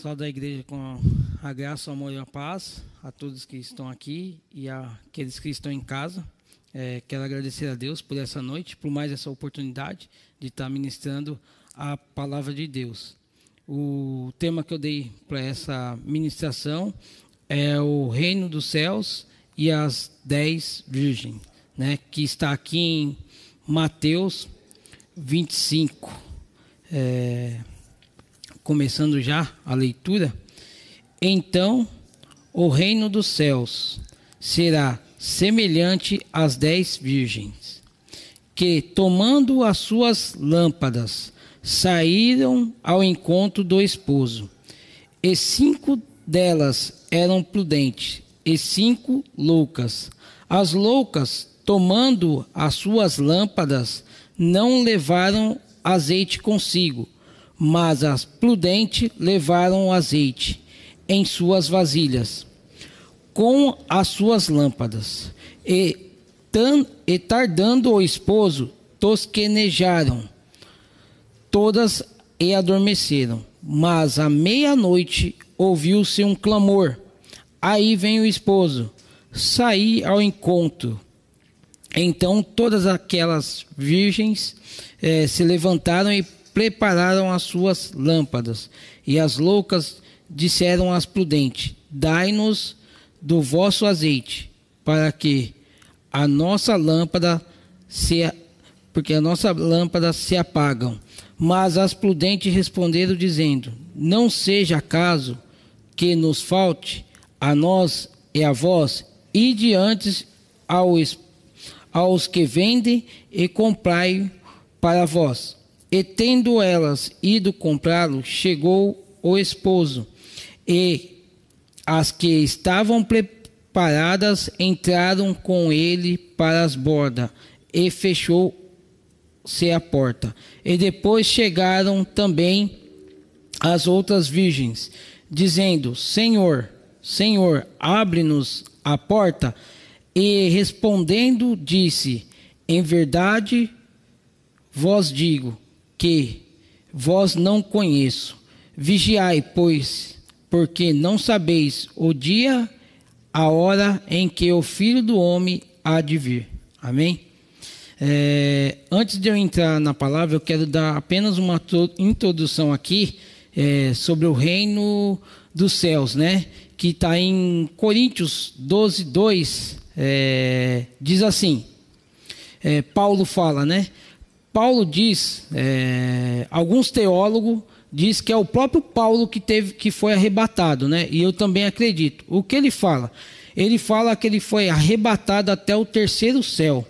Só da igreja com a graça, o amor e a paz a todos que estão aqui e aqueles que estão em casa. É, quero agradecer a Deus por essa noite, por mais essa oportunidade de estar ministrando a palavra de Deus. O tema que eu dei para essa ministração é o reino dos céus e as dez virgens, né, que está aqui em Mateus 25. É, começando já a leitura. Então o reino dos céus será semelhante às dez virgens, que, tomando as suas lâmpadas, saíram ao encontro do esposo. E cinco delas eram prudentes, e cinco loucas. As loucas, tomando as suas lâmpadas, não levaram azeite consigo, mas as prudentes levaram azeite em suas vasilhas, com as suas lâmpadas. E, tan, e tardando o esposo, tosquenejaram todas e adormeceram. Mas à meia-noite ouviu-se um clamor. Aí vem o esposo, saí ao encontro. Então todas aquelas virgens eh, se levantaram e prepararam as suas lâmpadas. E as loucas disseram as prudentes: Dai-nos do vosso azeite, para que a nossa lâmpada se porque a nossa lâmpada se apagam. Mas as prudentes responderam dizendo: Não seja caso que nos falte a nós e a vós, e diante aos, aos que vendem e comprai para vós. E tendo elas ido comprá-lo, chegou o esposo e as que estavam preparadas entraram com ele para as bordas e fechou-se a porta. E depois chegaram também as outras virgens, dizendo: Senhor, Senhor, abre-nos a porta. E respondendo, disse: Em verdade vos digo que vós não conheço. Vigiai, pois, porque não sabeis o dia, a hora em que o Filho do Homem há de vir. Amém? É, antes de eu entrar na palavra, eu quero dar apenas uma introdução aqui é, sobre o reino dos céus, né? Que está em Coríntios 12, 2, é, diz assim: é, Paulo fala, né? Paulo diz, é, alguns teólogos diz que é o próprio Paulo que teve que foi arrebatado, né? E eu também acredito. O que ele fala? Ele fala que ele foi arrebatado até o terceiro céu.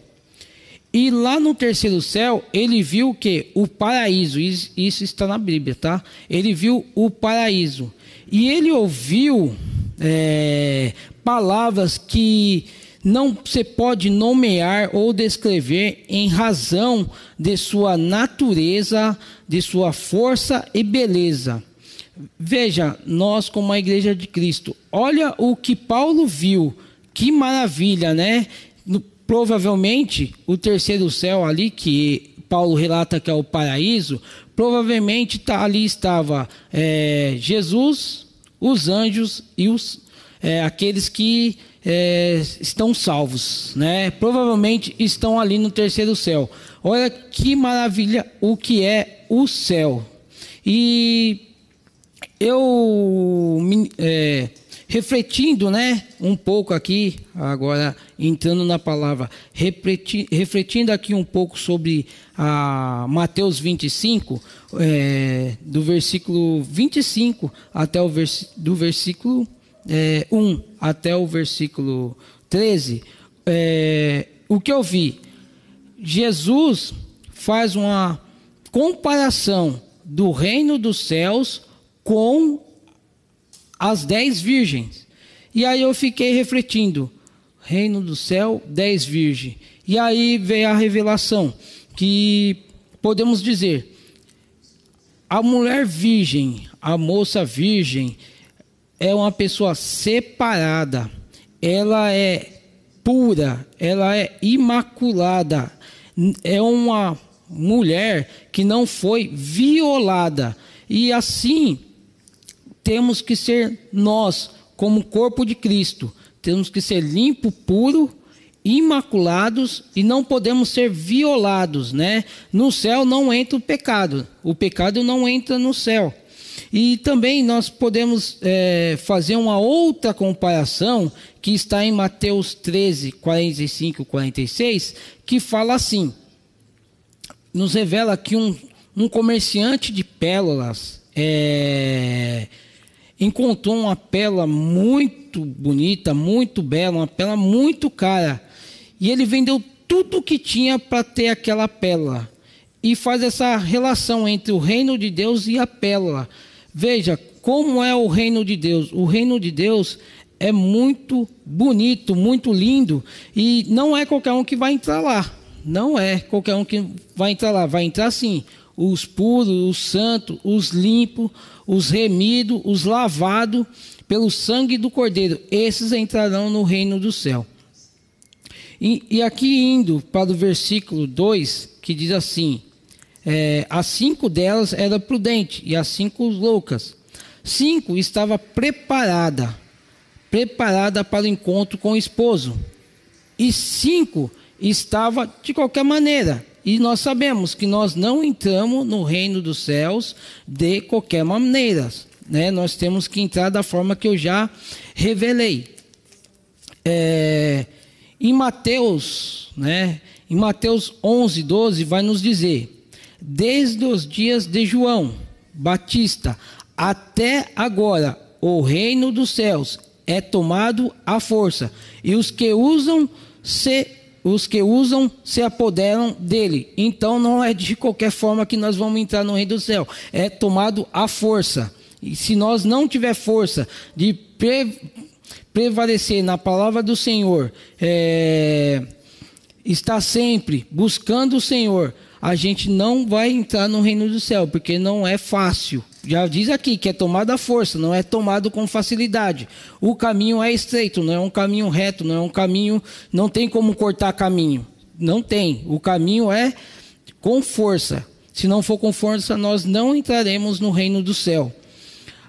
E lá no terceiro céu, ele viu que o paraíso, isso está na Bíblia, tá? Ele viu o paraíso. E ele ouviu é, palavras que não se pode nomear ou descrever em razão de sua natureza, de sua força e beleza. Veja, nós como a igreja de Cristo, olha o que Paulo viu, que maravilha, né? Provavelmente o terceiro céu ali que Paulo relata que é o paraíso, provavelmente tá, ali estava é, Jesus, os anjos e os é, aqueles que é, estão salvos, né? Provavelmente estão ali no terceiro céu. Olha que maravilha o que é o céu. E eu é, refletindo, né, um pouco aqui, agora entrando na palavra, refletindo aqui um pouco sobre a Mateus 25, é, do versículo 25 até o vers, do versículo é, 1 até o versículo 13, é, o que eu vi? Jesus faz uma comparação do reino dos céus com as dez virgens. E aí eu fiquei refletindo: reino do céu, dez virgens. E aí veio a revelação que podemos dizer: a mulher virgem, a moça virgem, é uma pessoa separada, ela é pura, ela é imaculada, é uma mulher que não foi violada. E assim, temos que ser nós, como corpo de Cristo, temos que ser limpo, puro, imaculados e não podemos ser violados, né? No céu não entra o pecado, o pecado não entra no céu. E também nós podemos é, fazer uma outra comparação que está em Mateus 13, 45, 46, que fala assim: nos revela que um, um comerciante de pérolas é, encontrou uma pérola muito bonita, muito bela, uma pérola muito cara, e ele vendeu tudo que tinha para ter aquela pérola. E faz essa relação entre o reino de Deus e a pérola. Veja como é o reino de Deus. O reino de Deus é muito bonito, muito lindo, e não é qualquer um que vai entrar lá. Não é qualquer um que vai entrar lá. Vai entrar sim os puros, os santos, os limpos, os remidos, os lavados pelo sangue do Cordeiro. Esses entrarão no reino do céu. E, e aqui indo para o versículo 2, que diz assim: é, as cinco delas eram prudentes e as cinco loucas. Cinco estava preparada, preparada para o encontro com o esposo. E cinco estava de qualquer maneira. E nós sabemos que nós não entramos no reino dos céus de qualquer maneira. Né? Nós temos que entrar da forma que eu já revelei. É, em Mateus, né? Em Mateus 11, 12, vai nos dizer: desde os dias de João Batista até agora, o reino dos céus é tomado à força, e os que usam se os que usam se apoderam dele. Então não é de qualquer forma que nós vamos entrar no reino do céu, é tomado à força. E se nós não tiver força de pre prevalecer na palavra do Senhor, é, está sempre buscando o Senhor, a gente não vai entrar no reino do céu, porque não é fácil. Já diz aqui que é tomado à força, não é tomado com facilidade. O caminho é estreito, não é um caminho reto, não é um caminho, não tem como cortar caminho. Não tem. O caminho é com força. Se não for com força, nós não entraremos no reino do céu.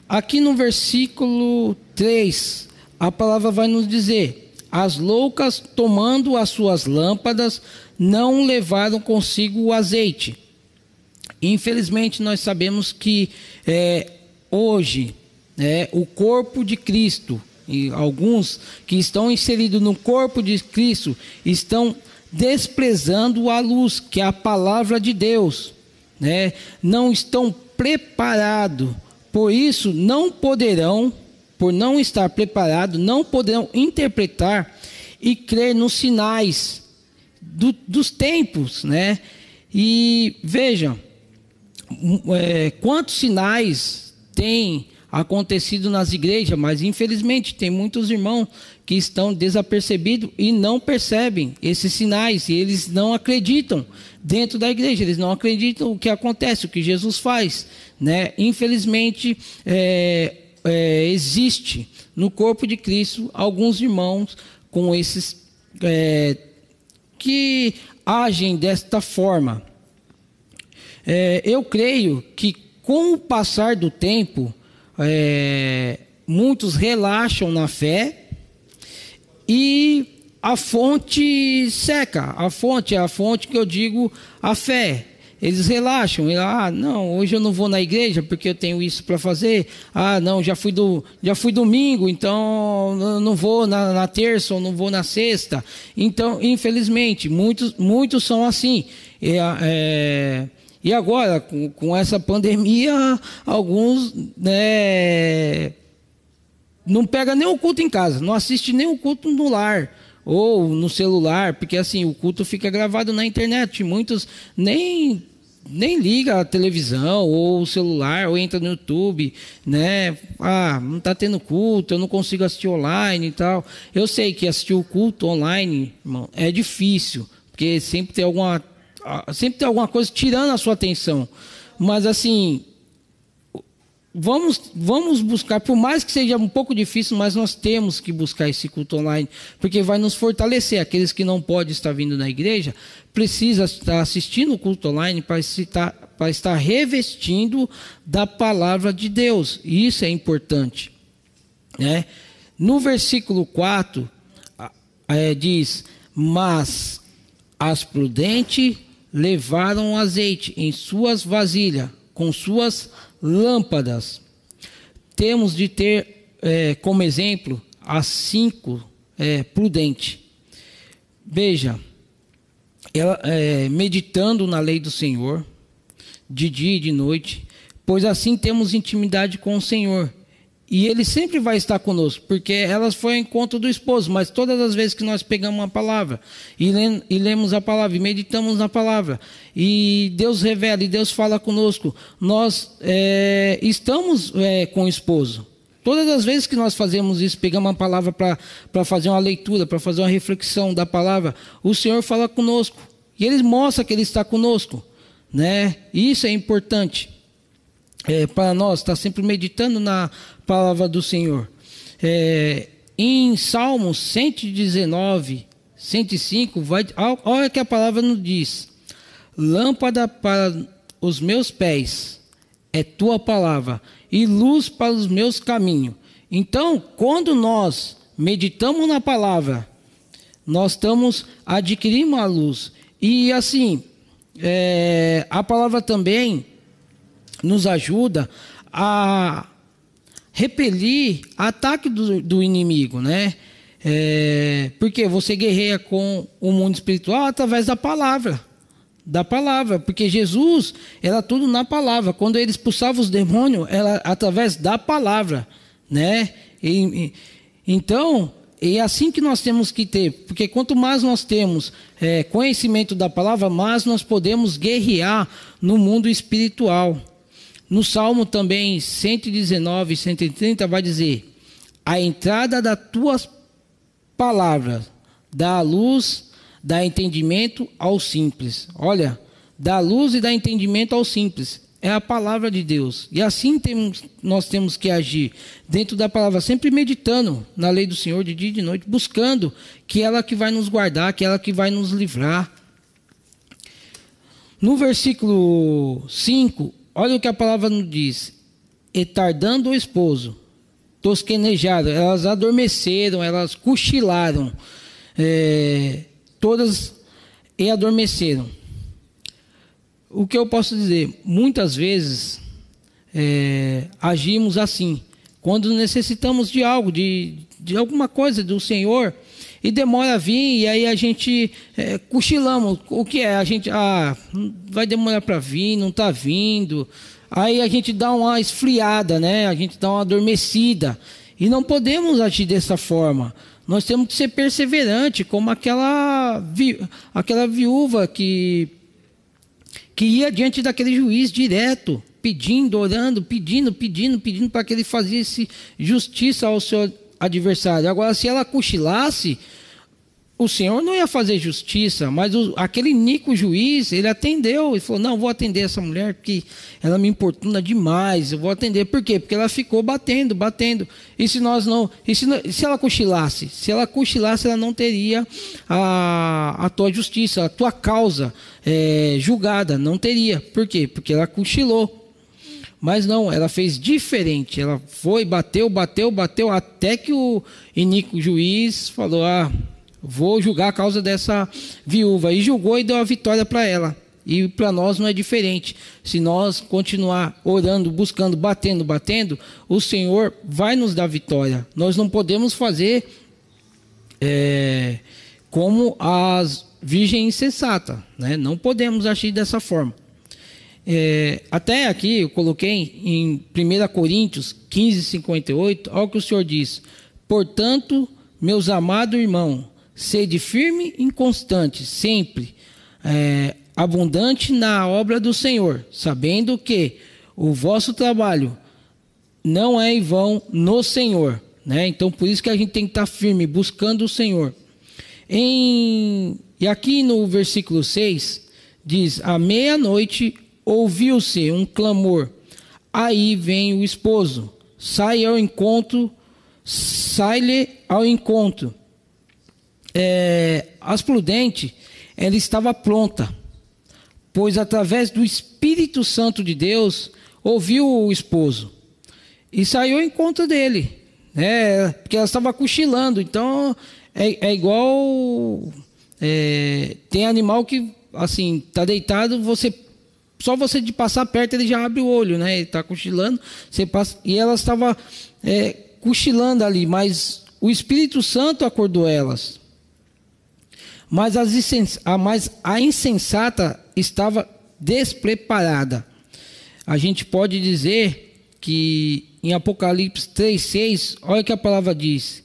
Aqui no versículo 3, a palavra vai nos dizer: As loucas, tomando as suas lâmpadas, não levaram consigo o azeite. Infelizmente, nós sabemos que é, hoje é, o corpo de Cristo, e alguns que estão inseridos no corpo de Cristo, estão desprezando a luz, que é a palavra de Deus, né? não estão preparados, por isso não poderão, por não estar preparado, não poderão interpretar e crer nos sinais do, dos tempos, né? E vejam, é, quantos sinais têm acontecido nas igrejas, mas infelizmente tem muitos irmãos que estão desapercebidos e não percebem esses sinais e eles não acreditam dentro da igreja, eles não acreditam o que acontece, o que Jesus faz, né? Infelizmente é, é, existe no corpo de Cristo alguns irmãos com esses é, que agem desta forma. É, eu creio que com o passar do tempo, é, muitos relaxam na fé e a fonte seca. A fonte é a fonte que eu digo a fé. Eles relaxam, e, ah, não, hoje eu não vou na igreja porque eu tenho isso para fazer. Ah, não, já fui do, já fui domingo, então não vou na, na terça ou não vou na sexta. Então, infelizmente, muitos, muitos são assim. E, é, e agora, com, com, essa pandemia, alguns né, não pega nem o culto em casa, não assiste nem o culto no lar ou no celular, porque assim o culto fica gravado na internet. Muitos nem nem liga a televisão ou o celular ou entra no YouTube, né? Ah, não está tendo culto, eu não consigo assistir online e tal. Eu sei que assistir o culto online, irmão, é difícil, porque sempre tem alguma sempre tem alguma coisa tirando a sua atenção. Mas assim, vamos, vamos buscar, por mais que seja um pouco difícil, mas nós temos que buscar esse culto online, porque vai nos fortalecer. Aqueles que não podem estar vindo na igreja, precisa estar assistindo o culto online para estar, para estar revestindo da palavra de Deus. E isso é importante. Né? No versículo 4, é, diz: Mas as prudentes levaram azeite em suas vasilhas, com suas lâmpadas. Temos de ter é, como exemplo as cinco é, prudente. Veja, ela, é, meditando na lei do Senhor, de dia e de noite, pois assim temos intimidade com o Senhor. E ele sempre vai estar conosco, porque elas foram ao encontro do esposo, mas todas as vezes que nós pegamos uma palavra e, lemos, e lemos a palavra e meditamos na palavra, e Deus revela e Deus fala conosco, nós é, estamos é, com o esposo. Todas as vezes que nós fazemos isso, pegamos uma palavra para fazer uma leitura, para fazer uma reflexão da palavra, o Senhor fala conosco. E Ele mostra que Ele está conosco. Né? Isso é importante é, para nós, estar tá sempre meditando na palavra do Senhor. É, em Salmos 119, 105, vai, olha que a palavra nos diz: Lâmpada para os meus pés é tua palavra, e luz para os meus caminhos. Então, quando nós meditamos na palavra, nós estamos adquirindo a luz. E assim, é, a palavra também nos ajuda a repelir ataque do, do inimigo, né? É, porque você guerreia com o mundo espiritual através da palavra. Da palavra, porque Jesus era tudo na palavra. Quando ele expulsava os demônios, era através da palavra, né? E, então, é assim que nós temos que ter, porque quanto mais nós temos é, conhecimento da palavra, mais nós podemos guerrear no mundo espiritual. No Salmo também 119, 130 vai dizer: A entrada das tuas palavras dá luz, dá entendimento ao simples. Olha, dá luz e dá entendimento ao simples. É a palavra de Deus. E assim temos, nós temos que agir dentro da palavra, sempre meditando na lei do Senhor de dia e de noite, buscando que ela que vai nos guardar, que ela que vai nos livrar. No versículo 5, Olha o que a palavra nos diz. E tardando o esposo, tosquenejaram, elas adormeceram, elas cochilaram, é, todas e adormeceram. O que eu posso dizer? Muitas vezes é, agimos assim, quando necessitamos de algo, de, de alguma coisa do Senhor, e demora a vir, e aí a gente é, cochilamos. O que é? A gente, ah, vai demorar para vir, não está vindo. Aí a gente dá uma esfriada, né? A gente dá uma adormecida. E não podemos agir dessa forma. Nós temos que ser perseverante, como aquela, vi, aquela viúva que, que ia diante daquele juiz direto, pedindo, orando, pedindo, pedindo, pedindo para que ele fizesse justiça ao seu adversário. Agora, se ela cochilasse, o Senhor não ia fazer justiça, mas o, aquele Nico juiz, ele atendeu e falou: Não, vou atender essa mulher porque ela me importuna demais, eu vou atender. Por quê? Porque ela ficou batendo, batendo. E se nós não. E se, se ela cochilasse? Se ela cochilasse, ela não teria a, a tua justiça, a tua causa é, julgada. Não teria. Por quê? Porque ela cochilou. Mas não, ela fez diferente. Ela foi, bateu, bateu, bateu, até que o Inico juiz falou: Ah, vou julgar a causa dessa viúva. E julgou e deu a vitória para ela. E para nós não é diferente. Se nós continuar orando, buscando, batendo, batendo, o Senhor vai nos dar vitória. Nós não podemos fazer é, como as virgens insensatas, né? Não podemos agir dessa forma. É, até aqui eu coloquei em 1 Coríntios 15, 58, olha o que o Senhor diz. Portanto, meus amados irmãos, sede firme e inconstante, sempre é, abundante na obra do Senhor, sabendo que o vosso trabalho não é em vão no Senhor. Né? Então, por isso que a gente tem que estar firme, buscando o Senhor. Em, e aqui no versículo 6, diz: À meia-noite ouviu-se um clamor aí vem o esposo, sai ao encontro, sai-lhe ao encontro. É, as prudente, ela estava pronta, pois através do Espírito Santo de Deus ouviu o esposo e saiu ao encontro dele, né? Porque ela estava cochilando, então é, é igual é, tem animal que assim tá deitado, você só você de passar perto ele já abre o olho, né? Ele está cochilando, você passa e ela estava é, cochilando ali, mas o Espírito Santo acordou elas. Mas, as, a, mas a insensata estava despreparada. A gente pode dizer que em Apocalipse 3,6, olha o que a palavra diz: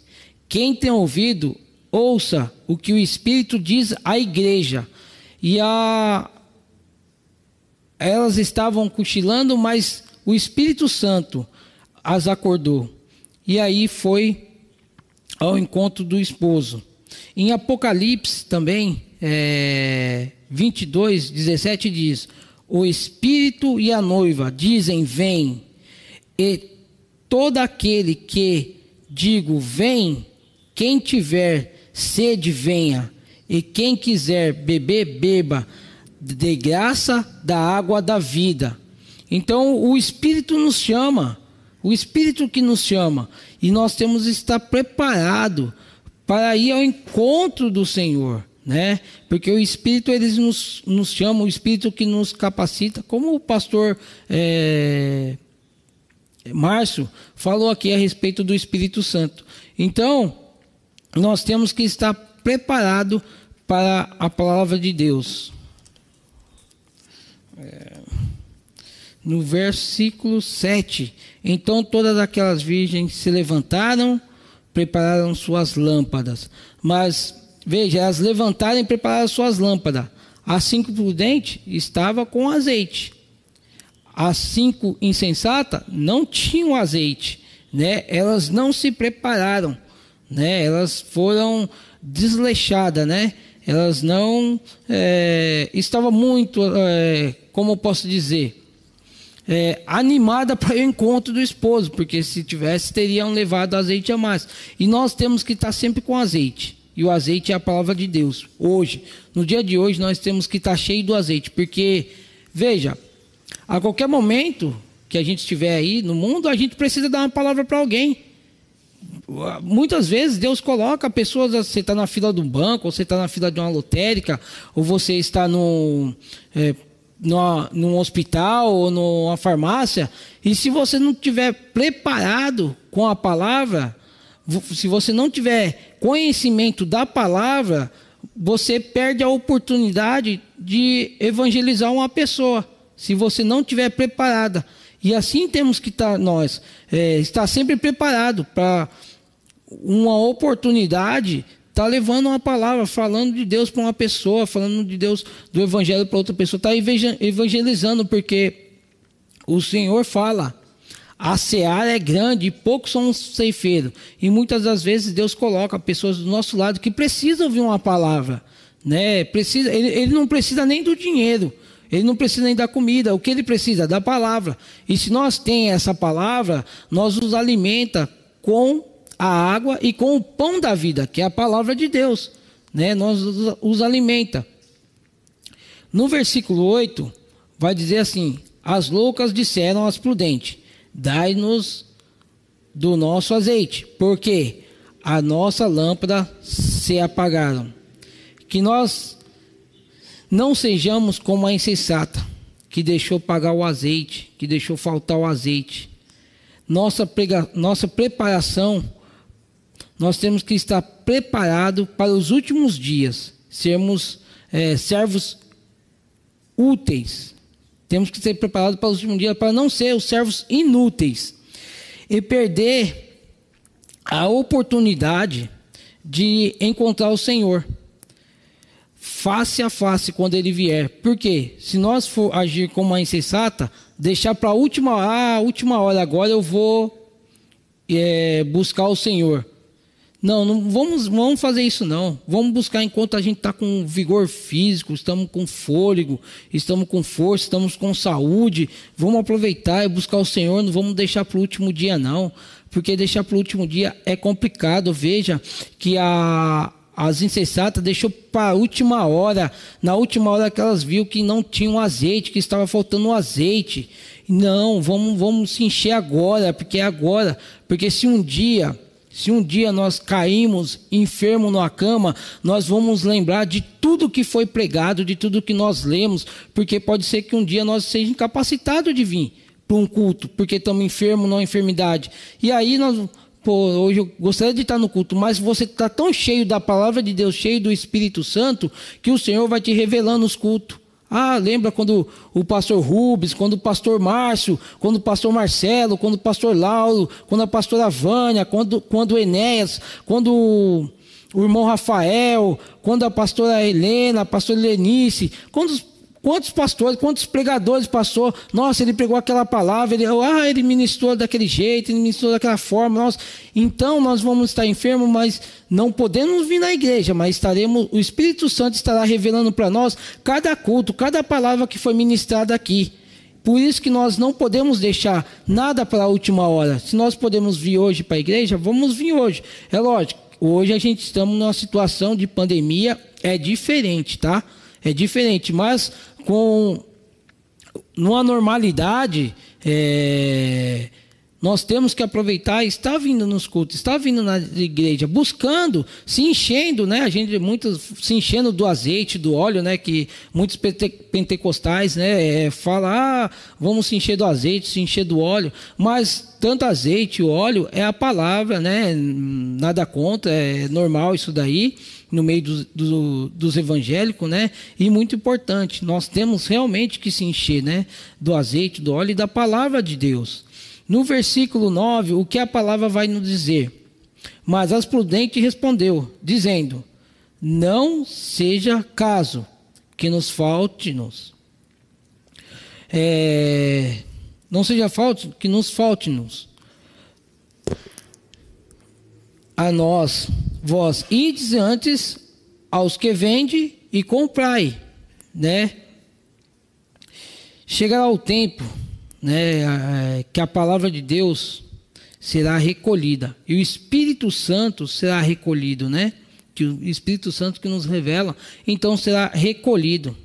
Quem tem ouvido, ouça o que o Espírito diz à igreja. E a, elas estavam cochilando, mas o Espírito Santo as acordou. E aí foi ao encontro do esposo. Em Apocalipse também, é, 22, 17 diz: O Espírito e a noiva dizem: Vem. E todo aquele que digo: Vem, quem tiver sede, venha. E quem quiser beber, beba de graça da água da vida. Então o Espírito nos chama, o Espírito que nos chama, e nós temos que estar preparado para ir ao encontro do Senhor, né? Porque o Espírito eles nos, nos chama, o Espírito que nos capacita, como o pastor é, Márcio falou aqui a respeito do Espírito Santo. Então nós temos que estar preparado para a palavra de Deus. É, no versículo 7. Então todas aquelas virgens se levantaram, prepararam suas lâmpadas. Mas, veja, elas levantaram e prepararam suas lâmpadas. As cinco prudentes estava com azeite. As cinco insensatas não tinham azeite, né? Elas não se prepararam, né? Elas foram desleixadas, né? Elas não é, estavam muito é, como eu posso dizer, é, animada para o encontro do esposo, porque se tivesse, teriam levado azeite a mais. E nós temos que estar sempre com azeite. E o azeite é a palavra de Deus. Hoje, no dia de hoje, nós temos que estar cheio do azeite, porque, veja, a qualquer momento que a gente estiver aí no mundo, a gente precisa dar uma palavra para alguém. Muitas vezes Deus coloca pessoas, você está na fila de um banco, ou você está na fila de uma lotérica, ou você está no. É, numa, num hospital ou numa farmácia, e se você não tiver preparado com a palavra, se você não tiver conhecimento da palavra, você perde a oportunidade de evangelizar uma pessoa, se você não tiver preparada. E assim temos que estar nós, é, estar sempre preparado para uma oportunidade Está levando uma palavra, falando de Deus para uma pessoa, falando de Deus, do Evangelho para outra pessoa. Está evangelizando, porque o Senhor fala: a seara é grande e poucos são os ceifeiros. E muitas das vezes Deus coloca pessoas do nosso lado que precisam ouvir uma palavra. Né? Precisa, ele, ele não precisa nem do dinheiro. Ele não precisa nem da comida, o que ele precisa? Da palavra. E se nós temos essa palavra, nós os alimenta com a água e com o pão da vida, que é a palavra de Deus, né? Nós os alimenta. No versículo 8, vai dizer assim: As loucas disseram às prudentes: Dai-nos do nosso azeite, porque a nossa lâmpada se apagaram. Que nós não sejamos como a insensata, que deixou pagar o azeite, que deixou faltar o azeite. Nossa, prega, nossa preparação nós temos que estar preparados para os últimos dias, sermos é, servos úteis. Temos que ser preparados para os últimos dias, para não ser os servos inúteis e perder a oportunidade de encontrar o Senhor face a face quando ele vier. Porque se nós for agir como uma insensata, deixar para a última, ah, última hora agora eu vou é, buscar o Senhor. Não, não vamos, vamos fazer isso não. Vamos buscar enquanto a gente está com vigor físico, estamos com fôlego, estamos com força, estamos com saúde. Vamos aproveitar e buscar o Senhor. Não vamos deixar para o último dia não, porque deixar para o último dia é complicado. Veja que a as insensatas deixou para a última hora, na última hora que elas viu que não tinha um azeite, que estava faltando azeite. Não, vamos, vamos se encher agora, porque é agora. Porque se um dia se um dia nós caímos enfermo numa cama, nós vamos lembrar de tudo que foi pregado, de tudo que nós lemos, porque pode ser que um dia nós sejamos incapacitados de vir para um culto, porque estamos enfermos numa enfermidade. E aí nós, pô, hoje eu gostaria de estar no culto, mas você está tão cheio da palavra de Deus, cheio do Espírito Santo, que o Senhor vai te revelando os cultos. Ah, lembra quando o pastor Rubens, quando o pastor Márcio, quando o pastor Marcelo, quando o pastor Lauro, quando a pastora Vânia, quando, quando o Enéas, quando o irmão Rafael, quando a pastora Helena, a pastora Lenice, quando os Quantos pastores, quantos pregadores passou? Nossa, ele pregou aquela palavra, ele, ah, ele ministrou daquele jeito, ele ministrou daquela forma. Nossa. Então nós vamos estar enfermos, mas não podemos vir na igreja, mas estaremos, o Espírito Santo estará revelando para nós cada culto, cada palavra que foi ministrada aqui. Por isso que nós não podemos deixar nada para a última hora. Se nós podemos vir hoje para a igreja, vamos vir hoje. É lógico, hoje a gente estamos numa situação de pandemia, é diferente, tá? É diferente, mas com numa normalidade, é, nós temos que aproveitar, está vindo nos cultos, está vindo na igreja, buscando, se enchendo, né? A gente muitos se enchendo do azeite, do óleo, né? Que muitos pentecostais, né? É, falam, ah, vamos se encher do azeite, se encher do óleo, mas tanto azeite, óleo é a palavra, né? Nada contra, é normal isso daí no meio do, do, dos evangélicos, né? E muito importante, nós temos realmente que se encher, né? Do azeite, do óleo e da palavra de Deus. No versículo 9, o que a palavra vai nos dizer? Mas as prudentes respondeu, dizendo: Não seja caso que nos falte-nos. É, não seja falte que nos falte-nos a nós, vós ides antes aos que vende e comprai, né? Chegará o tempo, né, que a palavra de Deus será recolhida e o Espírito Santo será recolhido, né? Que o Espírito Santo que nos revela, então será recolhido.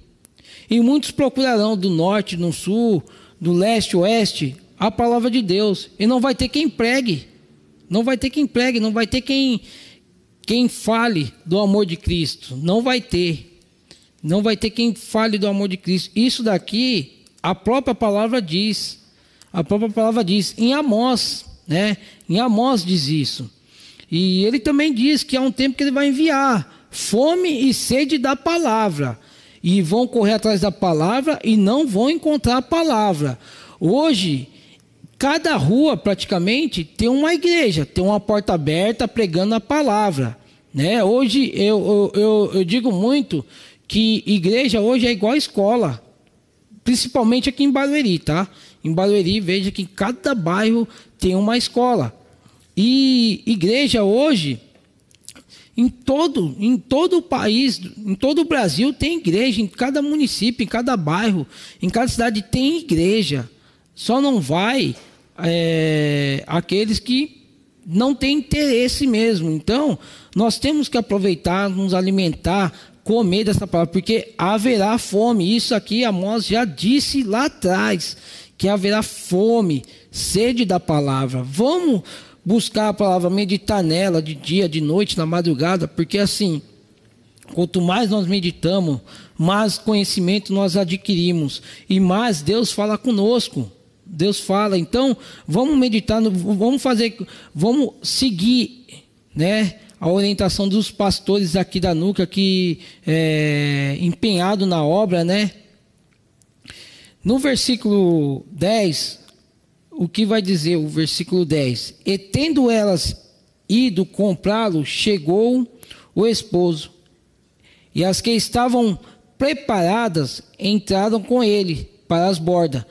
E muitos procurarão do norte, do sul, do leste, oeste a palavra de Deus, e não vai ter quem pregue. Não vai ter quem pregue, não vai ter quem quem fale do amor de Cristo. Não vai ter. Não vai ter quem fale do amor de Cristo. Isso daqui a própria palavra diz. A própria palavra diz em Amós, né? Em Amós diz isso. E ele também diz que há um tempo que ele vai enviar fome e sede da palavra. E vão correr atrás da palavra e não vão encontrar a palavra. Hoje, Cada rua, praticamente, tem uma igreja, tem uma porta aberta pregando a palavra. Né? Hoje, eu, eu, eu, eu digo muito que igreja hoje é igual escola, principalmente aqui em Barueri, tá? Em Barueri, veja que em cada bairro tem uma escola. E igreja hoje, em todo, em todo o país, em todo o Brasil tem igreja, em cada município, em cada bairro, em cada cidade tem igreja. Só não vai é, aqueles que não têm interesse mesmo. Então, nós temos que aproveitar, nos alimentar, comer dessa palavra, porque haverá fome. Isso aqui Amós já disse lá atrás, que haverá fome, sede da palavra. Vamos buscar a palavra, meditar nela de dia, de noite, na madrugada, porque assim, quanto mais nós meditamos, mais conhecimento nós adquirimos e mais Deus fala conosco. Deus fala. Então, vamos meditar, no, vamos fazer, vamos seguir, né? A orientação dos pastores aqui da Nuca que é empenhado na obra, né? No versículo 10, o que vai dizer o versículo 10? E tendo elas ido comprá-lo, chegou o esposo, e as que estavam preparadas entraram com ele para as bordas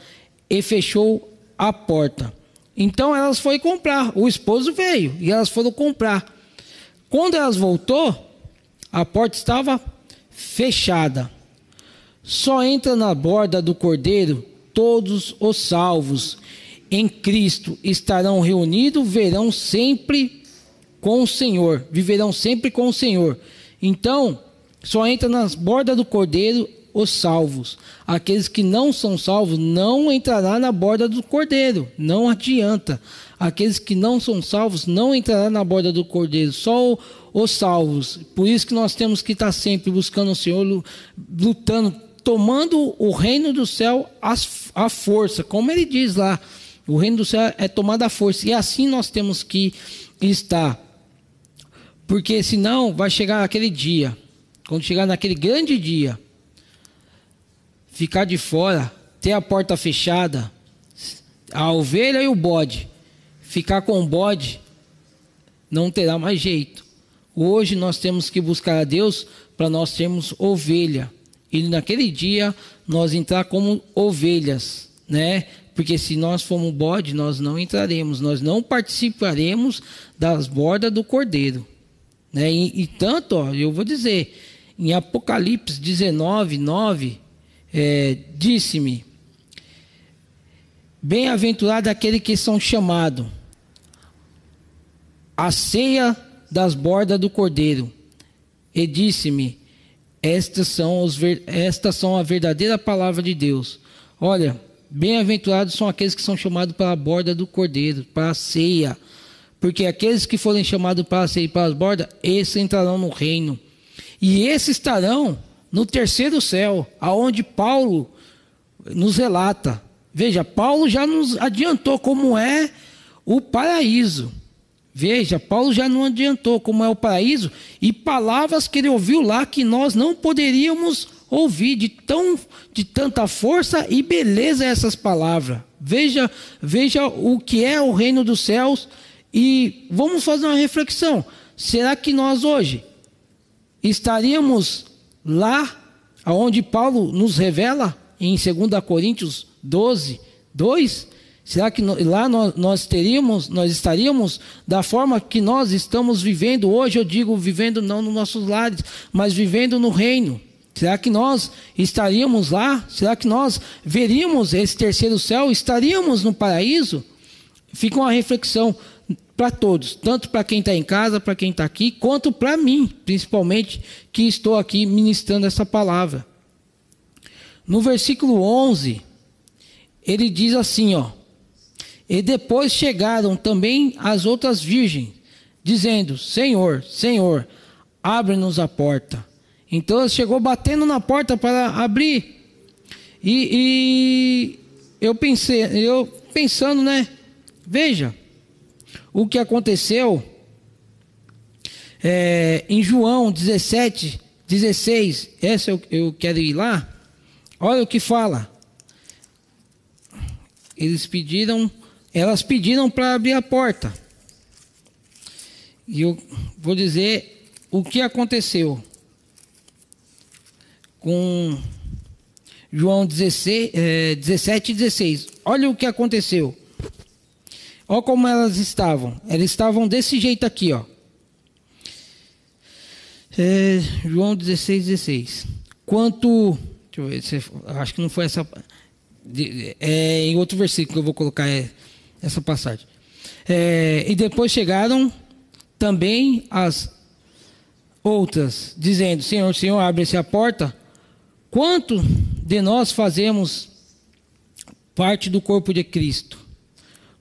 e fechou a porta. Então elas foram comprar. O esposo veio e elas foram comprar. Quando elas voltou, a porta estava fechada. Só entra na borda do cordeiro todos os salvos em Cristo estarão reunidos, verão sempre com o Senhor, viverão sempre com o Senhor. Então, só entra nas bordas do cordeiro os salvos. Aqueles que não são salvos não entrará na borda do cordeiro. Não adianta. Aqueles que não são salvos não entrará na borda do cordeiro. Só os salvos. Por isso que nós temos que estar sempre buscando o Senhor, lutando tomando o reino do céu à força, como ele diz lá. O reino do céu é tomado à força. E assim nós temos que estar. Porque senão vai chegar aquele dia, quando chegar naquele grande dia, ficar de fora, ter a porta fechada, a ovelha e o bode, ficar com o bode, não terá mais jeito. Hoje nós temos que buscar a Deus para nós termos ovelha e naquele dia nós entrar como ovelhas, né? Porque se nós formos bode, nós não entraremos, nós não participaremos das bordas do cordeiro, né? E, e tanto, ó, eu vou dizer, em Apocalipse 19, 9, é, disse-me: Bem-aventurado aquele que são chamados a ceia das bordas do cordeiro. E disse-me: estas são, os, estas são a verdadeira palavra de Deus. Olha, bem-aventurados são aqueles que são chamados para a borda do cordeiro, para a ceia. Porque aqueles que forem chamados para a ceia e para as bordas, esses entrarão no reino. E esses estarão no terceiro céu, aonde Paulo nos relata. Veja, Paulo já nos adiantou como é o paraíso. Veja, Paulo já não adiantou como é o paraíso e palavras que ele ouviu lá que nós não poderíamos ouvir de tão de tanta força e beleza essas palavras. Veja, veja o que é o reino dos céus e vamos fazer uma reflexão. Será que nós hoje estaríamos lá aonde Paulo nos revela em 2 Coríntios 12, 2? Será que lá nós, teríamos, nós estaríamos da forma que nós estamos vivendo hoje? Eu digo vivendo não nos nossos lares, mas vivendo no reino. Será que nós estaríamos lá? Será que nós veríamos esse terceiro céu? Estaríamos no paraíso? Fica uma reflexão para todos, tanto para quem está em casa, para quem está aqui, quanto para mim, principalmente, que estou aqui ministrando essa palavra. No versículo 11, ele diz assim, ó. E depois chegaram também as outras virgens, dizendo: Senhor, Senhor, abre-nos a porta. Então ela chegou batendo na porta para abrir. E, e eu pensei, eu pensando, né? Veja o que aconteceu é, em João 17, 16. Essa eu, eu quero ir lá. Olha o que fala. Eles pediram elas pediram para abrir a porta. E eu vou dizer o que aconteceu com João 16, é, 17 e 16. Olha o que aconteceu. Olha como elas estavam. Elas estavam desse jeito aqui, ó. É, João 16, 16. Quanto. Deixa eu ver, se, acho que não foi essa. É, em outro versículo que eu vou colocar. É, essa passagem. É, e depois chegaram também as outras, dizendo: Senhor, Senhor, abre-se a porta. Quanto de nós fazemos parte do corpo de Cristo?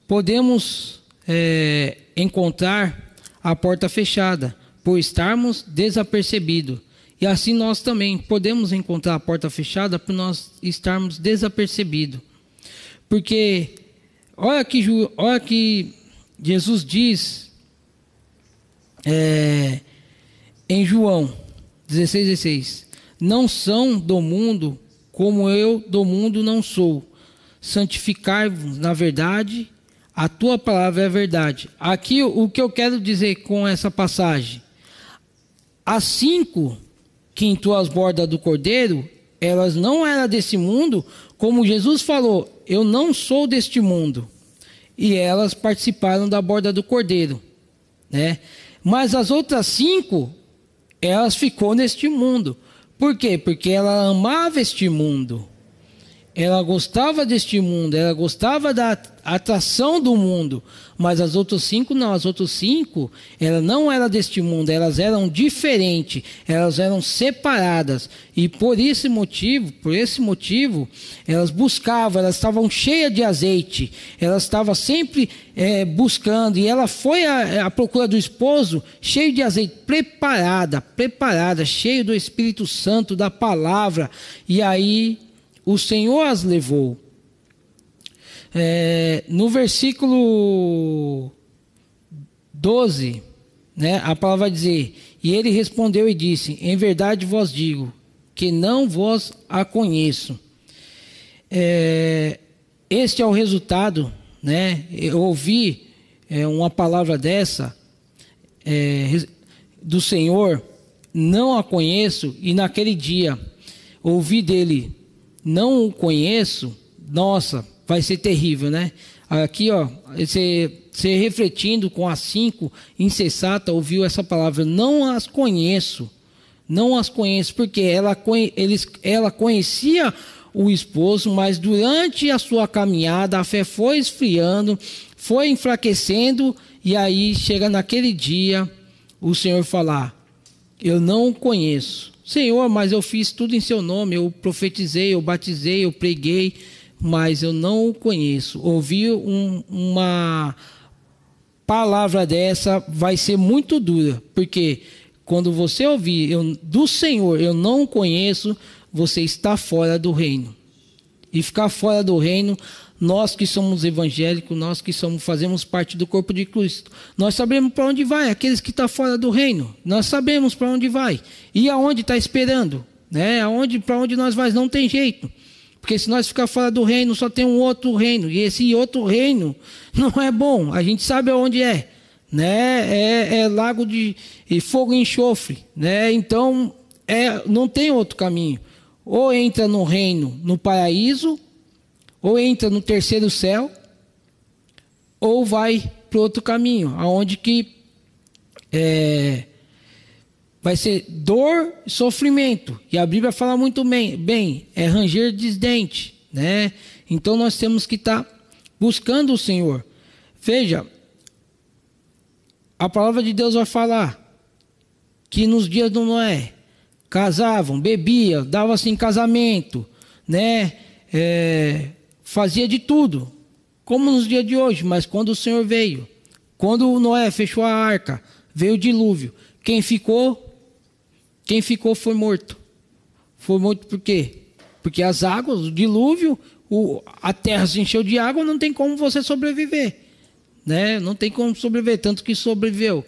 Podemos é, encontrar a porta fechada, por estarmos desapercebidos. E assim nós também podemos encontrar a porta fechada por nós estarmos desapercebidos. Porque Olha que, olha que Jesus diz é, em João 16, 16: Não são do mundo, como eu do mundo não sou. Santificai-vos na verdade, a tua palavra é verdade. Aqui o que eu quero dizer com essa passagem: as cinco que em tuas bordas do cordeiro, elas não eram desse mundo, como Jesus falou, eu não sou deste mundo. E elas participaram da borda do cordeiro, né? Mas as outras cinco, elas ficou neste mundo. Por quê? Porque ela amava este mundo. Ela gostava deste mundo, ela gostava da atração do mundo, mas as outras cinco não, as outras cinco, ela não era deste mundo, elas eram diferentes, elas eram separadas. E por esse motivo, por esse motivo, elas buscavam, elas estavam cheias de azeite, elas estavam sempre é, buscando. E ela foi à, procura do esposo cheio de azeite, preparada, preparada, cheio do Espírito Santo, da palavra. E aí o Senhor as levou. É, no versículo 12, né, a palavra vai dizer: E ele respondeu e disse: Em verdade vos digo, que não vos a conheço. É, este é o resultado, né? Eu ouvi é, uma palavra dessa é, do Senhor, não a conheço, e naquele dia ouvi dele, não o conheço, nossa, vai ser terrível, né? Aqui, ó, você, você refletindo com as cinco, insensata, ouviu essa palavra, não as conheço, não as conheço, porque ela, eles, ela conhecia o esposo, mas durante a sua caminhada a fé foi esfriando, foi enfraquecendo, e aí chega naquele dia o Senhor falar: Eu não conheço. Senhor, mas eu fiz tudo em seu nome, eu profetizei, eu batizei, eu preguei, mas eu não o conheço. Ouvir um, uma palavra dessa vai ser muito dura, porque quando você ouvir eu, do Senhor, eu não o conheço, você está fora do reino. E ficar fora do reino nós que somos evangélicos, nós que somos, fazemos parte do corpo de Cristo, nós sabemos para onde vai, aqueles que estão tá fora do reino, nós sabemos para onde vai e aonde está esperando, né? Aonde, para onde nós vamos, não tem jeito. Porque se nós ficar fora do reino, só tem um outro reino. E esse outro reino não é bom. A gente sabe aonde é. Né? É, é lago de fogo e enxofre. Né? Então, é, não tem outro caminho. Ou entra no reino, no paraíso, ou entra no terceiro céu, ou vai para outro caminho, aonde que é, vai ser dor e sofrimento. E a Bíblia fala muito bem, bem é ranger de dente, né? Então nós temos que estar tá buscando o Senhor. Veja, a palavra de Deus vai falar que nos dias do Noé casavam, bebiam, davam-se em casamento, né? É, fazia de tudo, como nos dias de hoje, mas quando o Senhor veio, quando Noé fechou a arca, veio o dilúvio, quem ficou? Quem ficou foi morto. Foi morto por quê? Porque as águas, o dilúvio, o, a terra se encheu de água, não tem como você sobreviver. Né? Não tem como sobreviver, tanto que sobreviveu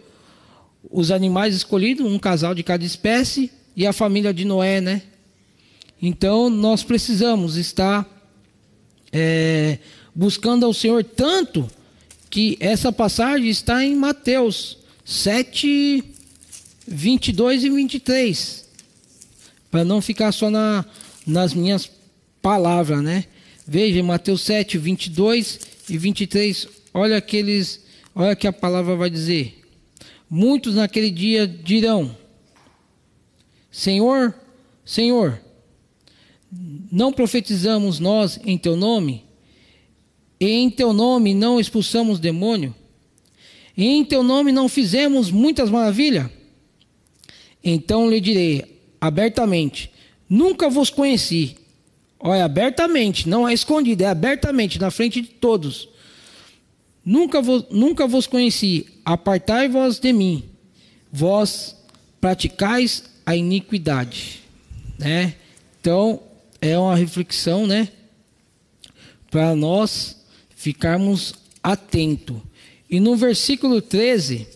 os animais escolhidos, um casal de cada espécie, e a família de Noé, né? Então nós precisamos estar é, buscando ao Senhor tanto que essa passagem está em Mateus 7, 22 e 23. Para não ficar só na, nas minhas palavras, né? Veja, Mateus 7, 22 e 23. Olha aqueles, olha que a palavra vai dizer. Muitos naquele dia dirão: Senhor, Senhor, não profetizamos nós em teu nome? E em teu nome não expulsamos demônio? E em teu nome não fizemos muitas maravilhas? Então lhe direi abertamente: Nunca vos conheci. Olha, abertamente, não é escondido, é abertamente, na frente de todos. Nunca vos, nunca vos conheci. Apartai-vos de mim. Vós praticais a iniquidade. Né? Então, é uma reflexão, né? Para nós ficarmos atentos. E no versículo 13,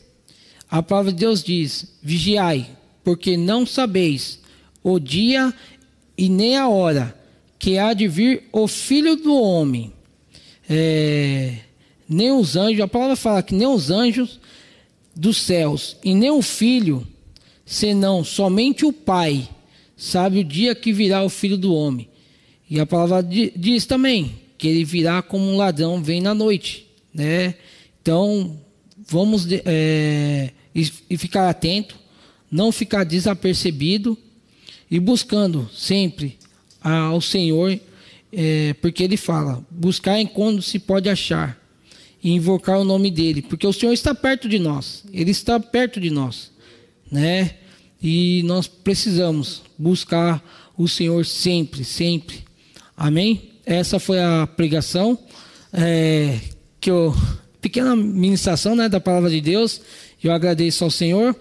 a palavra de Deus diz: Vigiai, porque não sabeis o dia e nem a hora que há de vir o filho do homem. É, nem os anjos, a palavra fala que nem os anjos dos céus, e nem o filho, senão somente o Pai sabe o dia que virá o filho do homem. E a palavra diz também que ele virá como um ladrão, vem na noite, né? Então, vamos é, e, ficar atento, não ficar desapercebido e buscando sempre ao Senhor, é, porque Ele fala: buscar enquanto se pode achar e invocar o nome dele, porque o Senhor está perto de nós, Ele está perto de nós, né? E nós precisamos buscar o Senhor sempre, sempre. Amém? Essa foi a pregação é, que eu pequena ministração, né, da palavra de Deus. Eu agradeço ao Senhor